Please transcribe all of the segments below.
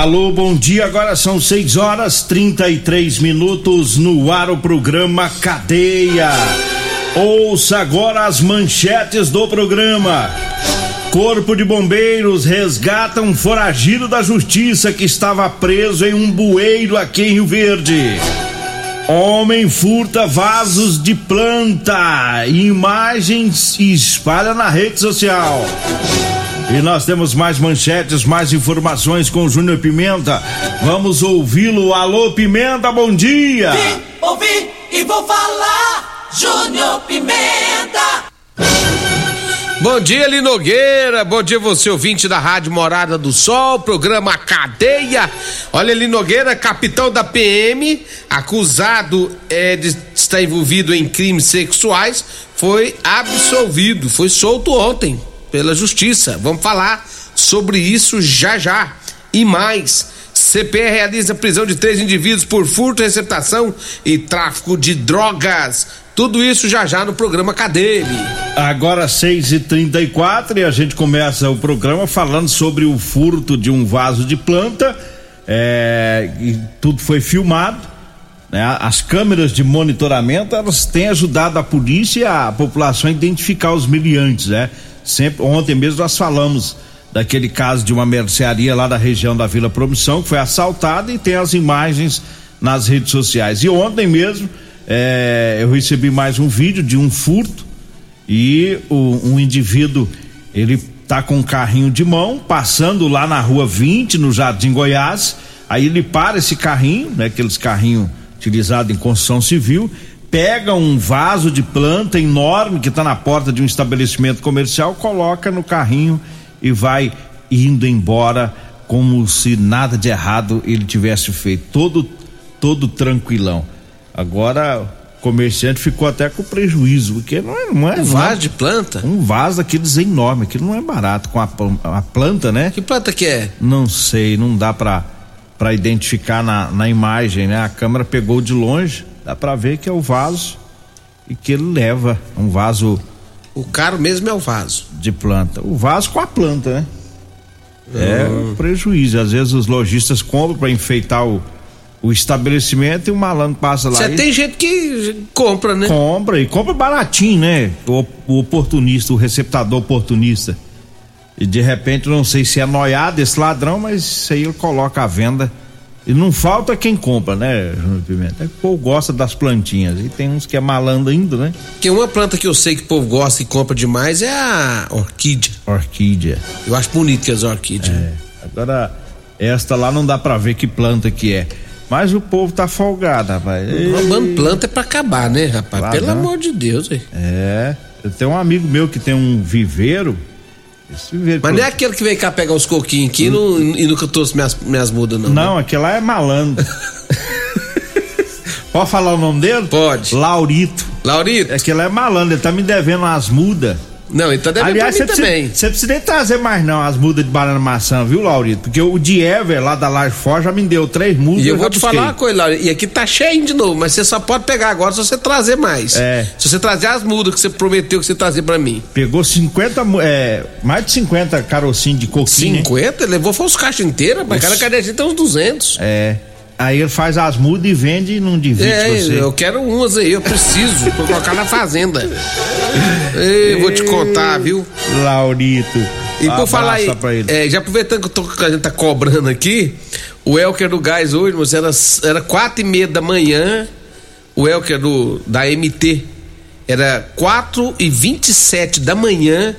Alô, bom dia. Agora são 6 horas 33 minutos no ar o programa Cadeia. Ouça agora as manchetes do programa. Corpo de Bombeiros resgata um foragido da justiça que estava preso em um bueiro aqui em Rio Verde. Homem furta vasos de planta, imagens espalha na rede social. E nós temos mais manchetes, mais informações com o Júnior Pimenta. Vamos ouvi-lo. Alô, Pimenta, bom dia! Vim, ouvi e vou falar, Júnior Pimenta! Bom dia, Linogueira. Bom dia, você ouvinte da Rádio Morada do Sol, programa Cadeia. Olha, Linogueira, capitão da PM, acusado é, de estar envolvido em crimes sexuais, foi absolvido, foi solto ontem pela justiça. Vamos falar sobre isso já já. E mais. CPE realiza prisão de três indivíduos por furto, receptação e tráfico de drogas. Tudo isso já já no programa Cadê Agora 6 e 34 e a gente começa o programa falando sobre o furto de um vaso de planta. É, e tudo foi filmado. Né? As câmeras de monitoramento elas têm ajudado a polícia e a população a identificar os miliantes, né? Sempre, ontem mesmo nós falamos daquele caso de uma mercearia lá da região da Vila Promissão que foi assaltada e tem as imagens nas redes sociais. E ontem mesmo é, eu recebi mais um vídeo de um furto e o, um indivíduo ele tá com um carrinho de mão passando lá na rua 20 no Jardim Goiás. Aí ele para esse carrinho, né, aqueles carrinhos utilizados em construção civil pega um vaso de planta enorme que está na porta de um estabelecimento comercial, coloca no carrinho e vai indo embora como se nada de errado ele tivesse feito, todo todo tranquilão. Agora o comerciante ficou até com prejuízo, porque não é, não é um vaso de planta? Um vaso daqueles enorme, aquilo não é barato com a, a planta, né? Que planta que é? Não sei, não dá para para identificar na, na imagem, né? A câmera pegou de longe dá para ver que é o vaso e que ele leva um vaso. O caro mesmo é o vaso. De planta. O vaso com a planta, né? É um prejuízo. Às vezes os lojistas compram para enfeitar o, o estabelecimento e o malandro passa lá. Você e... tem gente que compra, né? Compra e compra baratinho, né? O, o oportunista, o receptador oportunista. E de repente, não sei se é noiado esse ladrão, mas isso aí ele coloca à venda e não falta quem compra, né, Júnior Pimenta? É que o povo gosta das plantinhas. E tem uns que é malandro ainda, né? Que uma planta que eu sei que o povo gosta e compra demais é a orquídea. Orquídea. Eu acho bonito que as orquídeas. É. Agora, esta lá não dá pra ver que planta que é. Mas o povo tá folgado, rapaz. Roubando planta é pra acabar, né, rapaz? Claro, Pelo não. amor de Deus, velho. É. Eu tenho um amigo meu que tem um viveiro mas não é aquele que vem cá pegar os coquinhos aqui hum. e nunca trouxe minhas, minhas mudas, não. Não, né? aquele lá é malandro. Pode falar o nome dele? Pode. Laurito. Laurito? Aquele lá é malandro, ele tá me devendo umas mudas. Não, tá devendo Aliás, pra mim também. Você precisa nem trazer mais não as mudas de banana maçã, viu, Laurito? Porque o Diever lá da Laje Forte já me deu três mudas. E eu, eu vou te busquei. falar uma coisa, Laurito, e aqui tá cheio de novo, mas você só pode pegar agora se você trazer mais. É. Se você trazer as mudas que você prometeu que você trazer pra mim. Pegou 50, é, mais de 50 carocinhos de coquinho. 50? Né? Levou foi os caixas inteiras, mas cada cadezinha tem uns 200. É. Aí ele faz as mudas e vende e não divide é, você. Eu quero umas aí, eu preciso pra colocar na fazenda. Ei, vou te contar, viu? Laurito. E por falar aí, é, já aproveitando que, tô, que, a gente tá cobrando aqui, o Elker do Gás hoje, mas era, era quatro e meia da manhã, o Elker do, da MT era quatro e vinte e sete da manhã,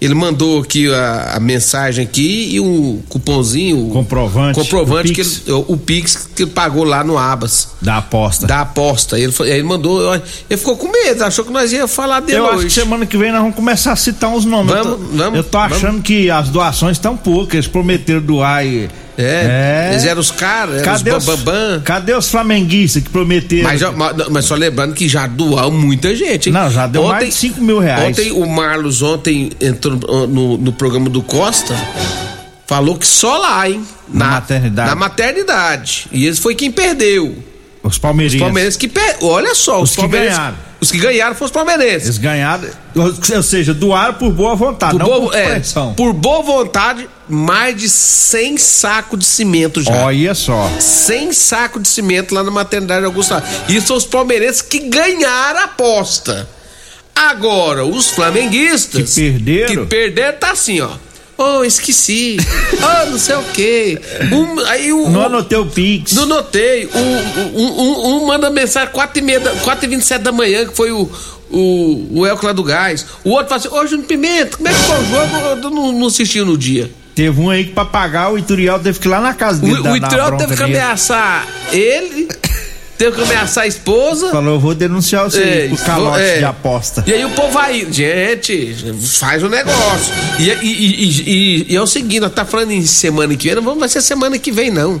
ele mandou aqui a, a, mensagem aqui e um cupomzinho. Comprovante. Comprovante o que ele, o, o Pix que ele pagou lá no Abas. Da aposta. Da aposta. Ele, ele mandou. Ele ficou com medo, achou que nós ia falar dele Eu hoje. acho que semana que vem nós vamos começar a citar uns nomes. Vamos, eu tô, vamos, eu tô achando vamos. que as doações estão poucas. Eles prometeram doar e é, é. Eles eram os caras, cadê os bambambam. Cadê os flamenguistas que prometeram? Mas, mas, mas, só lembrando que já doou muita gente, hein? Não, já deu ontem, mais de 5 mil reais. Ontem o Marlos ontem entrou no, no programa do Costa. Falou que só lá, hein? Na, na maternidade. Na maternidade. E esse foi quem perdeu. Os palmeirenses. Os palmeirenses que. Olha só, os, os que ganharam. Os que ganharam foram os palmeirenses. Eles ganharam, ou seja, doaram por boa vontade, Por não boa, por é, por boa vontade, mais de 100 sacos de cimento já. Olha só. 100 sacos de cimento lá na maternidade Augusta. Isso são os palmeirenses que ganharam a aposta. Agora, os flamenguistas. Que perderam? Que perderam, tá assim, ó. Oh, esqueci. oh, não sei o quê. Um, aí o. Não anotei o Pix. Não notei. Um, um, um, manda mensagem 4 e, meia, da- 4 e 27 da manhã, que foi o. O, o Elco lá do Gás. O outro fala assim: Ô, Júnior Pimenta, como é que foi o jogo? Eu não, não assisti no dia. Teve um aí que pra pagar o Ituriel teve que ir lá na casa O, dele. o Itriel bronca teve que ameaçar ele, teve que ameaçar a esposa. Falou, eu vou denunciar É, por calote é. de aposta. E aí o povo vai, gente, faz o negócio. E, e- e- e- é o seguinte, nós tá falando em semana que vem, não vamos- vai ser semana que vem, não.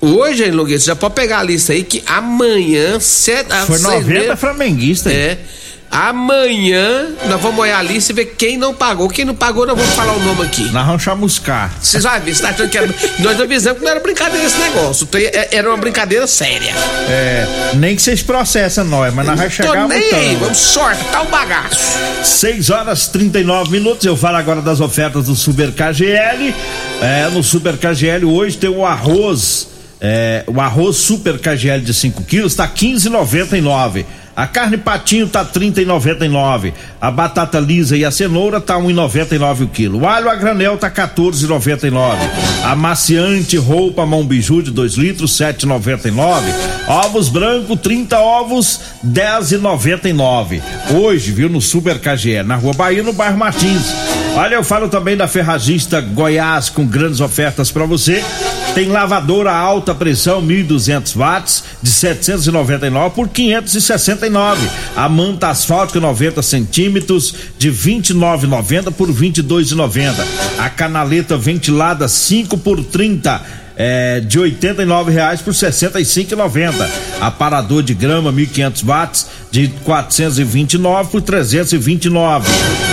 Hoje, você já pode pegar a lista aí que amanhã, sete, Foi seis 90 meia- flamenguista. É. Amanhã nós vamos olhar a lista e ver quem não pagou. Quem não pagou, nós vamos falar o nome aqui. Nós vamos chamuscar. Vocês vão ver, você tá achando que era. Nós avisamos que não era brincadeira esse negócio. Tem- é- Era uma brincadeira séria. É, nem que vocês processam nós, mas nós vamos Tô chegar nem aí, vamos sorte, tá o bagaço. 6 horas 39 minutos. Eu falo agora das ofertas do Super KGL. É, no Super KGL hoje tem o arroz. é, o arroz Super KGL de 5 quilos tá 15,99. A carne patinho tá 30,99. A batata lisa e a cenoura tá 1,99 o quilo. O alho a granel tá 14,99. Amaciante roupa mão biju de 2 litros 7,99. Ovos branco 30 ovos 10,99. Hoje, viu, no Super KGL, na Rua Bahia, no bairro Martins. Olha, eu falo também da Ferragista Goiás com grandes ofertas para você. Tem lavadora alta pressão 1.200 watts de 799 por 569. A manta asfáltica 90 centímetros de 29,90 por 22,90. A canaleta ventilada 5 por 30 é, de 89 reais por R$ 65,90. Aparador de grama 1.500 watts de 429 por 329.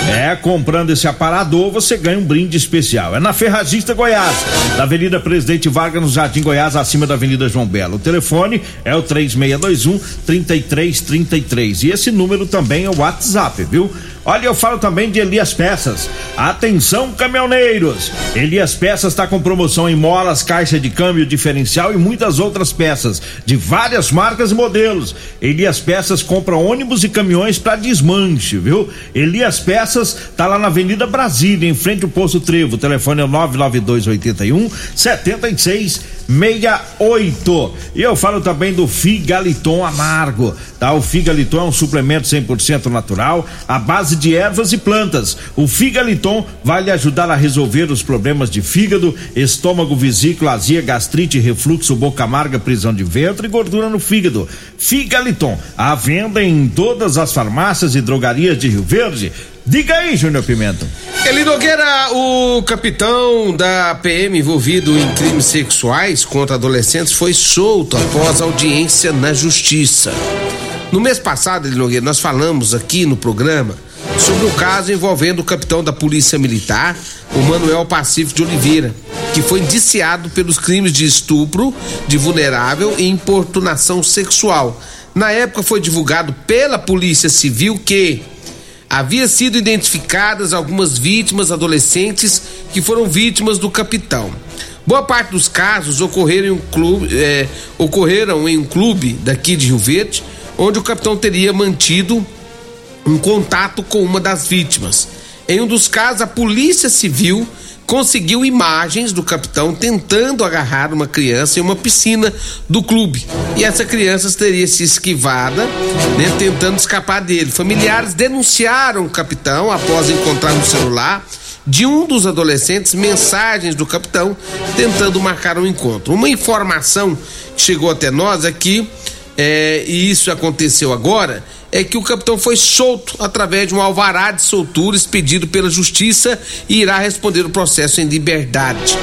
É, comprando esse aparador você ganha um brinde especial. É na Ferragista Goiás, na Avenida Presidente Vargas, no Jardim Goiás, acima da Avenida João Belo. O telefone é o 3621 3333. E esse número também é o WhatsApp, viu? Olha, eu falo também de Elias Peças. Atenção, caminhoneiros! Elias Peças está com promoção em molas, caixa de câmbio diferencial e muitas outras peças de várias marcas e modelos. Elias Peças compra ônibus e caminhões para desmanche, viu? Elias Peças tá lá na Avenida Brasília, em frente ao Poço Trevo. O telefone é 99281 7668. E eu falo também do Figaliton Amargo, tá? O Figaliton é um suplemento 100% natural, à base de ervas e plantas. O Figaliton vai lhe ajudar a resolver os problemas de fígado, estômago, vesícula, azia, gastrite, refluxo, boca amarga, prisão de ventre e gordura no fígado. Figaliton, à venda em todas as farmácias e drogarias de Rio Verde. Diga aí, Júnior Pimenta. Eli Nogueira, o capitão da PM envolvido em crimes sexuais contra adolescentes foi solto após audiência na justiça. No mês passado, Eli Nogueira, nós falamos aqui no programa sobre o caso envolvendo o capitão da Polícia Militar, o Manuel Pacífico de Oliveira, que foi indiciado pelos crimes de estupro de vulnerável e importunação sexual. Na época foi divulgado pela Polícia Civil que havia sido identificadas algumas vítimas adolescentes que foram vítimas do capitão. Boa parte dos casos ocorreram em um clube, eh, ocorreram em um clube daqui de Rio Verde, onde o capitão teria mantido um contato com uma das vítimas. Em um dos casos, a Polícia Civil conseguiu imagens do capitão tentando agarrar uma criança em uma piscina do clube. E essa criança teria se esquivada, né, tentando escapar dele. Familiares denunciaram o capitão após encontrar no celular de um dos adolescentes mensagens do capitão tentando marcar um encontro. Uma informação que chegou até nós é que, é, e isso aconteceu agora, é que o capitão foi solto através de um alvará de soltura expedido pela justiça e irá responder o processo em liberdade.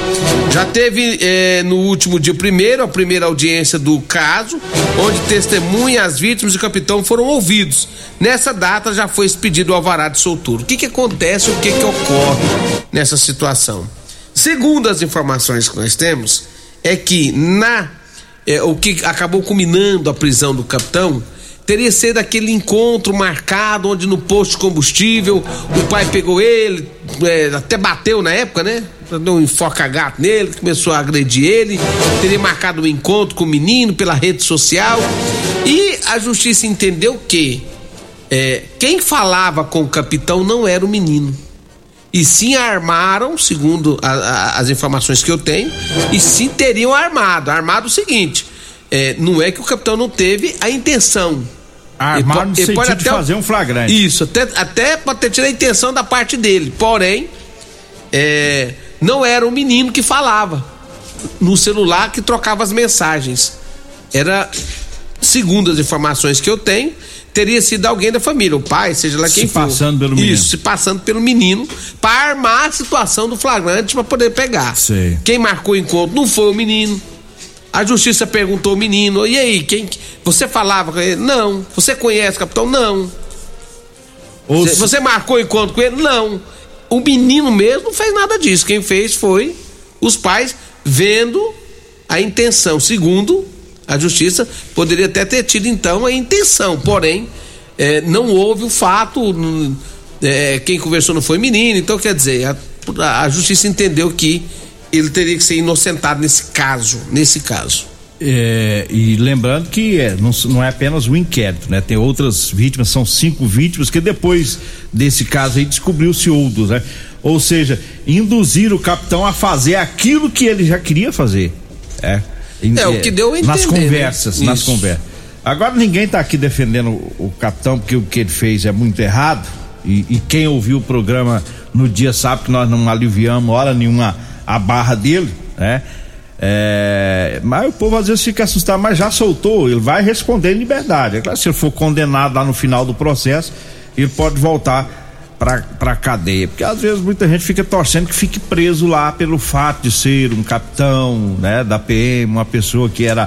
Já teve eh, no último dia primeiro a primeira audiência do caso, onde testemunha as vítimas e o capitão foram ouvidos. Nessa data já foi expedido o alvará de soltura. O que que acontece, o que que ocorre nessa situação? Segundo as informações que nós temos, é que na eh, o que acabou culminando a prisão do capitão teria sido aquele encontro marcado onde no posto de combustível o pai pegou ele, é, até bateu na época, né? Deu um enfoca-gato nele, começou a agredir ele. Teria marcado um encontro com o menino pela rede social. E a justiça entendeu que é, quem falava com o capitão não era o menino. E sim armaram, segundo a, a, as informações que eu tenho, e sim teriam armado. Armado o seguinte: é, não é que o capitão não teve a intenção Armado no sentido pode até, de fazer um flagrante. Isso, até, até pode ter tido a intenção da parte dele. Porém, é, não era o menino que falava no celular que trocava as mensagens. Era, segundo as informações que eu tenho, teria sido alguém da família, o pai, seja lá quem se for. Se passando pelo menino. Isso, se passando pelo menino, para armar a situação do flagrante para poder pegar. Sei. Quem marcou o encontro não foi o menino a justiça perguntou ao menino: e aí, quem. Você falava com ele? Não. Você conhece o capitão? Não. Você, você marcou encontro com ele? Não. O menino mesmo não fez nada disso. Quem fez foi os pais vendo a intenção. Segundo a justiça, poderia até ter tido então a intenção, porém, é, não houve o fato. É, quem conversou não foi menino, então quer dizer, a, a justiça entendeu que ele teria que ser inocentado nesse caso, nesse caso. É, e lembrando que é, não, não, é apenas o inquérito, né? Tem outras vítimas, são cinco vítimas que depois desse caso aí descobriu-se outros, né? Ou seja, induzir o capitão a fazer aquilo que ele já queria fazer. É, é o que deu a entender, Nas né? conversas, né? nas conversas. Agora ninguém está aqui defendendo o, o, capitão porque o que ele fez é muito errado. E, e quem ouviu o programa no dia sabe que nós não aliviamos hora nenhuma a barra dele, né? É, mas o povo às vezes fica assustado, mas já soltou, ele vai responder em liberdade. É claro, se ele for condenado lá no final do processo, ele pode voltar para cadeia. Porque às vezes muita gente fica torcendo que fique preso lá pelo fato de ser um capitão, né, da PM, uma pessoa que era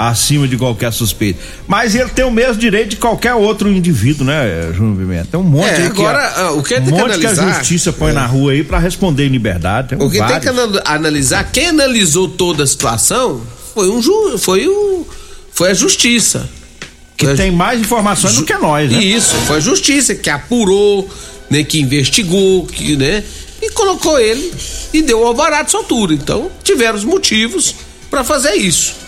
acima de qualquer suspeita. Mas ele tem o mesmo direito de qualquer outro indivíduo, né, Júnior Pimenta? Tem um monte é, agora, que a, o que um tem monte que, analisar, que a justiça põe é. na rua aí para responder em liberdade. o que vários. tem que analisar, quem analisou toda a situação foi um ju, foi o foi a justiça. Que tem mais informações ju, do que nós, né? Isso, foi a justiça que apurou, né, que investigou, que, né, e colocou ele e deu o alvará de soltura. Então, tiveram os motivos para fazer isso.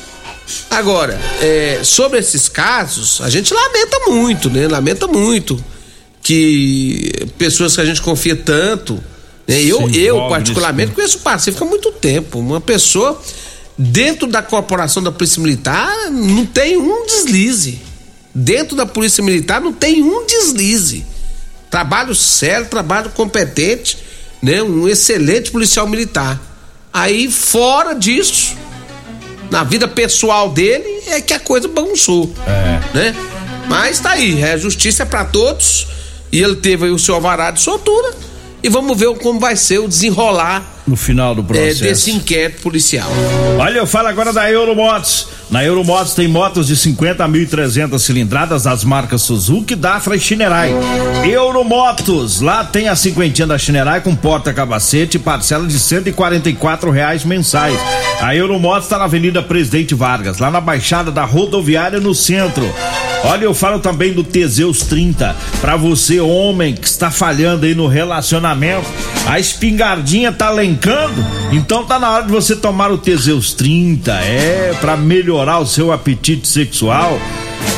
Agora, é, sobre esses casos, a gente lamenta muito, né? Lamenta muito que pessoas que a gente confia tanto. Né? Eu, eu, particularmente, conheço o Pacífico há muito tempo. Uma pessoa dentro da corporação da Polícia Militar não tem um deslize. Dentro da Polícia Militar não tem um deslize. Trabalho sério, trabalho competente, né? Um excelente policial militar. Aí, fora disso, na vida pessoal dele é que a coisa bagunçou. É. Né? Mas tá aí, é justiça para todos. E ele teve aí o seu alvará de soltura. E vamos ver como vai ser o desenrolar no final do processo é, desse inquérito policial. Olha, eu falo agora da Euromotos. Na Euromotos tem motos de 50 mil e 300 cilindradas das marcas Suzuki, Dafra e Shinerai. Euromotos, lá tem a cinquentinha da Shinerai com porta-capacete e parcela de 144 reais mensais. A Euromotos está na Avenida Presidente Vargas, lá na Baixada da Rodoviária no centro. Olha, eu falo também do Teseus 30. Para você, homem que está falhando aí no relacionamento, a espingardinha tá lencando, então tá na hora de você tomar o Teseus 30. É, para melhorar o seu apetite sexual.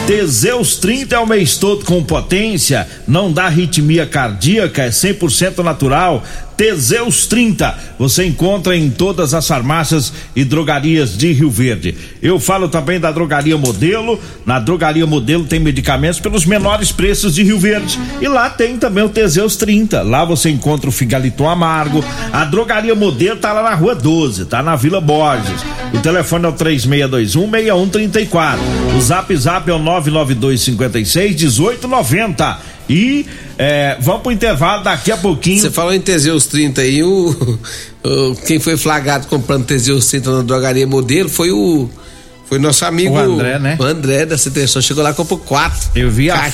Teseus 30 é o mês todo com potência, não dá arritmia cardíaca, é 100% natural. Teseus 30, você encontra em todas as farmácias e drogarias de Rio Verde. Eu falo também da Drogaria Modelo. Na Drogaria Modelo tem medicamentos pelos menores preços de Rio Verde. E lá tem também o Teseus 30. Lá você encontra o Figaliton Amargo. A Drogaria Modelo tá lá na Rua 12, tá na Vila Borges. O telefone é o 3621 6134. O Zap Zap é o 992 56 1890. E é, vamos pro intervalo daqui a pouquinho. Você falou em Teseus 30 aí, o, o, quem foi flagrado comprando Teseus 30 na drogaria modelo foi o. Foi nosso amigo. O André, né? O André da Citeção. Chegou lá e comprou quatro. Eu vi a,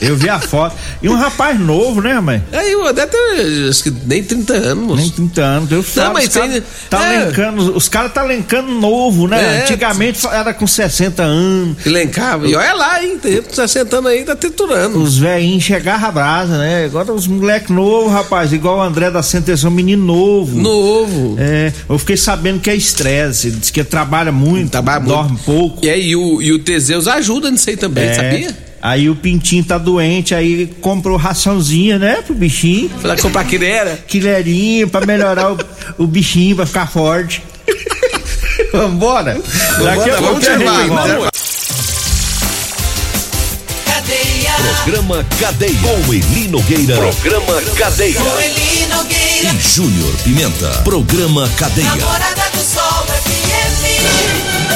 Eu vi a foto. E um rapaz novo, né, mãe? Aí, deve ter acho que nem 30 anos. Nem 30 anos. Eu Não, mas os tem- tá é. lencando, os caras tá lencando novo, né? É. Antigamente era com 60 anos. Que lencava. E olha lá, hein? Tem 60 anos aí, tá triturando. Os velhinhos chegavam a brasa, né? Agora os moleque novo, rapaz, igual o André da Sentença, um menino novo. Novo. É, eu fiquei sabendo que é estresse, diz que trabalha muito, Trabalha muito. dorme pouco. E aí, o, e o Teseus ajuda nisso aí também, É. sabia? Aí o pintinho tá doente, aí comprou raçãozinha, né, pro bichinho. Foi lá comprar quilera. Quilerinho pra melhorar o, o bichinho, pra ficar forte. Vambora? Daqui a vamos pouco a. Programa Cadeia. Com Eli Nogueira. Programa Cadeia. Com Eli Nogueira. E Júnior Pimenta. Programa Cadeia. Namorada do Sol FM.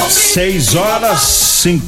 6 horas, cinco,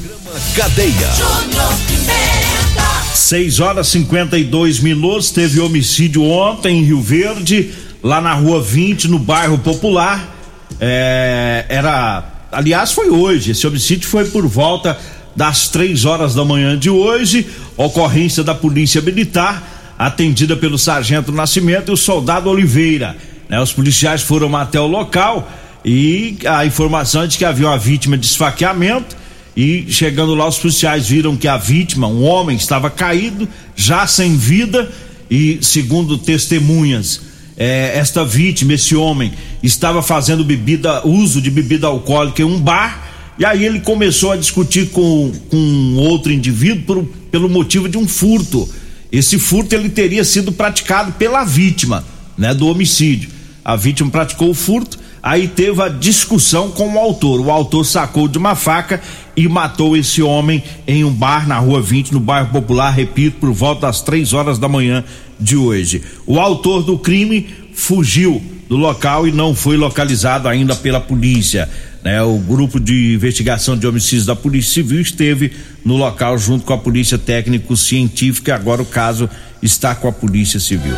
Cadeia. Júnior Pimenta. 6 horas 52 minutos. Teve homicídio ontem em Rio Verde, lá na rua 20, no bairro Popular. É, era. Aliás, foi hoje. Esse homicídio foi por volta das 3 horas da manhã de hoje. Ocorrência da Polícia Militar, atendida pelo Sargento Nascimento e o soldado Oliveira. né? Os policiais foram até o local e a informação é de que havia uma vítima de esfaqueamento. E chegando lá, os policiais viram que a vítima, um homem, estava caído, já sem vida, e segundo testemunhas, eh, esta vítima, esse homem, estava fazendo bebida, uso de bebida alcoólica em um bar, e aí ele começou a discutir com, com outro indivíduo por- pelo motivo de um furto. Esse furto ele teria sido praticado pela vítima, né, do homicídio. A vítima praticou o furto, aí teve a discussão com o autor. O autor sacou de uma faca e matou esse homem em um bar na rua 20, no bairro Popular, repito, por volta das três horas da manhã de hoje. O autor do crime fugiu do local e não foi localizado ainda pela polícia. né? O grupo de investigação de homicídios da Polícia Civil esteve no local junto com a Polícia Técnico-Científica e agora o caso está com a Polícia Civil.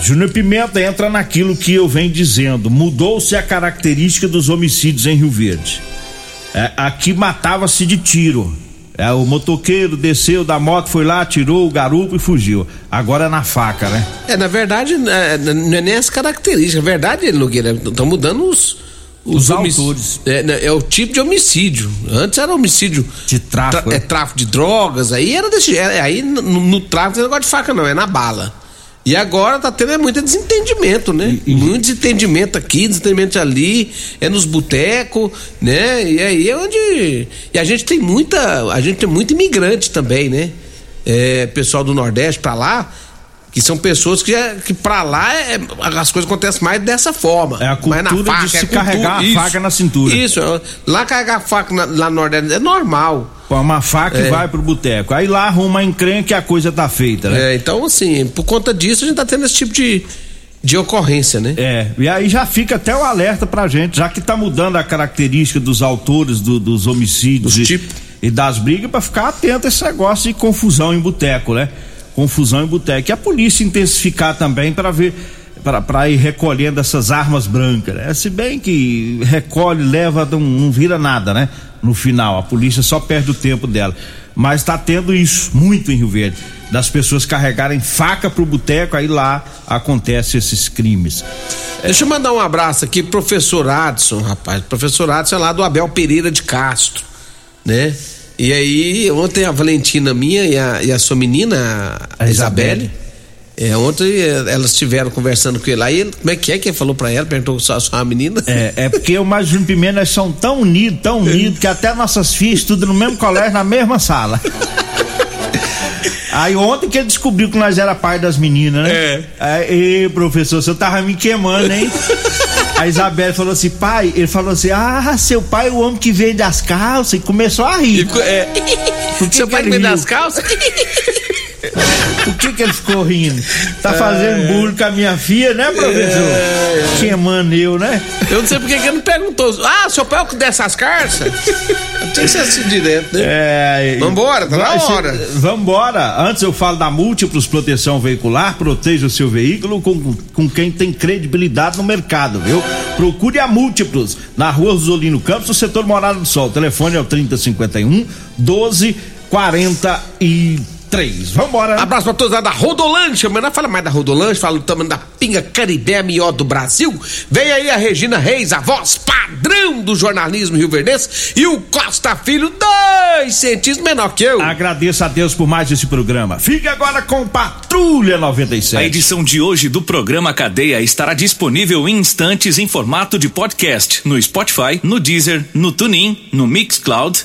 Júnior Pimenta entra naquilo que eu venho dizendo. Mudou-se a característica dos homicídios em Rio Verde. É, aqui matava-se de tiro. É, o motoqueiro desceu da moto, foi lá, tirou o garupo e fugiu. Agora é na faca, né? É, na verdade, é, não é nem as características. Na verdade, Nogueira, estão mudando os. Os homic- autores. É, né, é o tipo de homicídio. Antes era homicídio. De tráfico, Tra- é né? tráfico de drogas. Aí era desse. é, aí no, no tráfico não é negócio de faca, não, é na bala. E agora tá tendo é muito desentendimento, né? Muito desentendimento aqui, desentendimento ali, é nos botecos, né? E aí é onde. E a gente tem muita. A gente tem muito imigrante também, né? É, pessoal do Nordeste pra lá, que são pessoas que, é, que pra lá é- as coisas acontecem mais dessa forma. É a na cultura de se carregar a isso. faca na cintura. Isso, é, lá carregar a faca na- lá no Nordeste é normal. Com uma faca e É. vai pro boteco. Aí lá arruma a encrenca e a coisa tá feita, né? É, então, assim, por conta disso, a gente tá tendo esse tipo de, de ocorrência, né? É, e aí já fica até o alerta pra gente, já que tá mudando a característica dos autores do- dos homicídios Dos e, tipos. e das brigas pra ficar atento a esse negócio de confusão em boteco, né? Confusão em boteco. E a polícia intensificar também pra ver, pra ir recolhendo essas armas brancas, né? Se bem que recolhe, leva, não, não vira nada, né? No final, a polícia só perde o tempo dela. Mas tá tendo isso muito em Rio Verde, das pessoas carregarem faca pro boteco, aí lá acontecem esses crimes. Deixa eu mandar um abraço aqui, professor Adson, rapaz. Professor Adson é lá do Abel Pereira de Castro, né? E aí, ontem a Valentina minha e a, e a sua menina, a, A Isabelle. É, ontem eh, elas estiveram conversando com ele. Aí, ele- como é que é que ele falou pra ela? Perguntou só a menina? É, é porque o mais Júnior Pimenta nós somos tão unidos, tão unidos, que até nossas filhas estudam no mesmo colégio, na mesma sala. Aí ontem que ele descobriu que nós era pai das meninas, né? É. Aí, "Ê, professor, você tava me queimando, hein? A Isabel falou assim, pai, ele falou assim, ah, seu pai é o homem que vende as calças, e começou a rir. É, Por que seu que pai dá riu? as calças? Por que que ele ficou rindo? Tá fazendo bullying com a minha filha, né, professor? Queimando eu, né? Eu não sei porque que ele não perguntou. Ah, seu pai é o que dessa as calças? Tinha que ser assim direto, né? É, Vambora, tá na vai ser- hora. Vambora. Antes eu falo da Múltiplos Proteção Veicular. Proteja o seu veículo com, com quem tem credibilidade no mercado, viu? Procure a Múltiplos na rua Rosolino Campos, no setor Morada do Sol. O telefone é o 3051 1244. Três. Vambora. Abraço pra todos lá da Rodolanche, mas não fala mais da Rodolanche, fala também da Pinga Caribé, a melhor do Brasil. Vem aí a Regina Reis, a voz padrão do jornalismo rio-verdense, e o Costa Filho, dois centímetros menor que eu. Agradeço a Deus por mais esse programa. Fique agora com Patrulha 97. A edição de hoje do programa Cadeia estará disponível em instantes em formato de podcast no Spotify, no Deezer, no TuneIn, no Mixcloud,